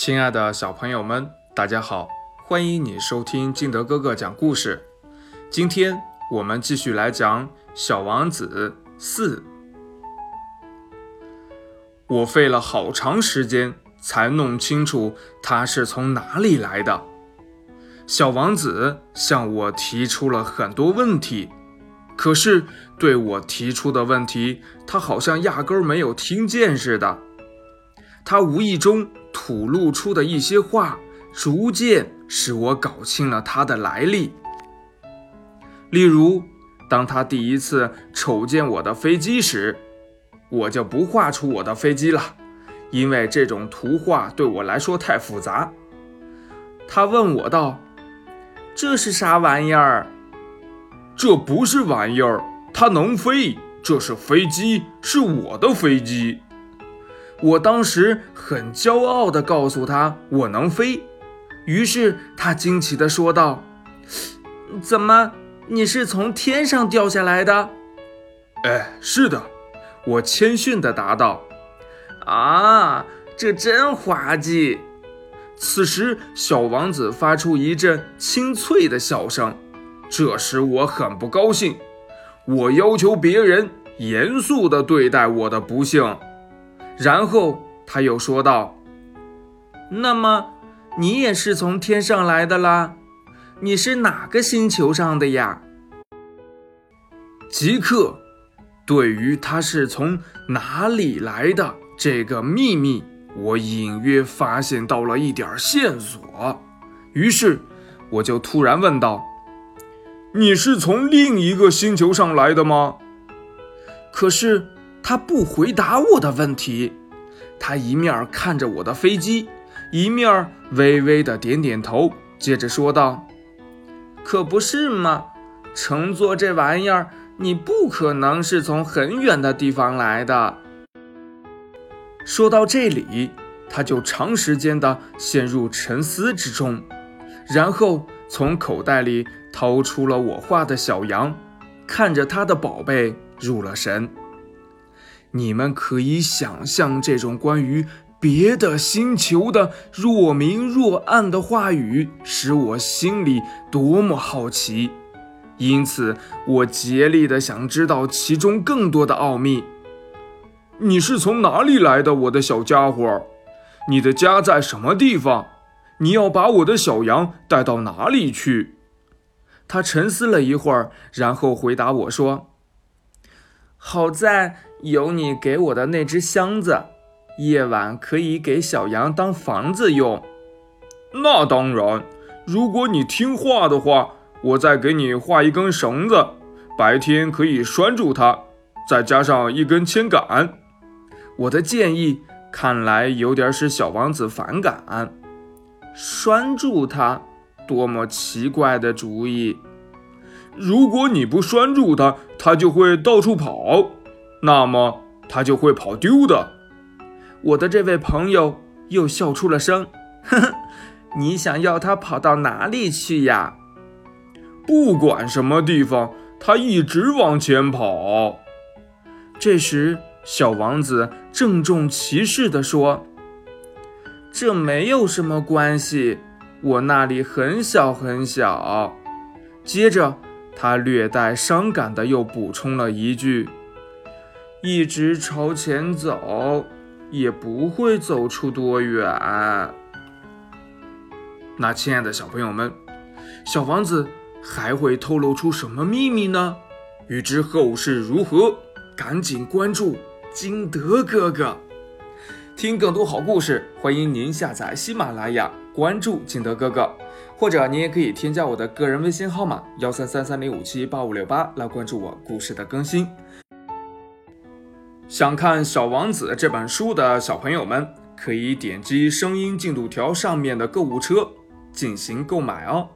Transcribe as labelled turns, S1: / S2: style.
S1: 亲爱的小朋友们，大家好，欢迎你收听金德哥哥讲故事。今天我们继续来讲《小王子四》。我费了好长时间才弄清楚他是从哪里来的。小王子向我提出了很多问题，可是对我提出的问题，他好像压根儿没有听见似的。他无意中吐露出的一些话，逐渐使我搞清了他的来历。例如，当他第一次瞅见我的飞机时，我就不画出我的飞机了，因为这种图画对我来说太复杂。他问我道：“这是啥玩意儿？”“
S2: 这不是玩意儿，它能飞。这是飞机，是我的飞机。”
S1: 我当时很骄傲地告诉他我能飞，于是他惊奇地说道：“怎么，你是从天上掉下来的？”“
S2: 哎，是的。”
S1: 我谦逊地答道。“啊，这真滑稽！”此时，小王子发出一阵清脆的笑声，这使我很不高兴。我要求别人严肃地对待我的不幸。然后他又说道：“那么，你也是从天上来的啦？你是哪个星球上的呀？”即刻，对于他是从哪里来的这个秘密，我隐约发现到了一点线索。于是，我就突然问道：“
S2: 你是从另一个星球上来的吗？”
S1: 可是。他不回答我的问题，他一面看着我的飞机，一面微微的点点头，接着说道：“可不是嘛，乘坐这玩意儿，你不可能是从很远的地方来的。”说到这里，他就长时间的陷入沉思之中，然后从口袋里掏出了我画的小羊，看着他的宝贝入了神。你们可以想象，这种关于别的星球的若明若暗的话语，使我心里多么好奇。因此，我竭力的想知道其中更多的奥秘。
S2: 你是从哪里来的，我的小家伙？你的家在什么地方？你要把我的小羊带到哪里去？
S1: 他沉思了一会儿，然后回答我说：“好在。”有你给我的那只箱子，夜晚可以给小羊当房子用。
S2: 那当然，如果你听话的话，我再给你画一根绳子，白天可以拴住它，再加上一根铅杆。
S1: 我的建议看来有点使小王子反感。拴住它，多么奇怪的主意！
S2: 如果你不拴住它，它就会到处跑。那么他就会跑丢的。
S1: 我的这位朋友又笑出了声，呵呵，你想要他跑到哪里去呀？
S2: 不管什么地方，他一直往前跑。
S1: 这时，小王子郑重其事地说：“这没有什么关系，我那里很小很小。”接着，他略带伤感的又补充了一句。一直朝前走，也不会走出多远。那，亲爱的小朋友们，小王子还会透露出什么秘密呢？欲知后事如何，赶紧关注金德哥哥，听更多好故事。欢迎您下载喜马拉雅，关注金德哥哥，或者你也可以添加我的个人微信号码幺三三三零五七八五六八来关注我故事的更新。想看《小王子》这本书的小朋友们，可以点击声音进度条上面的购物车进行购买哦。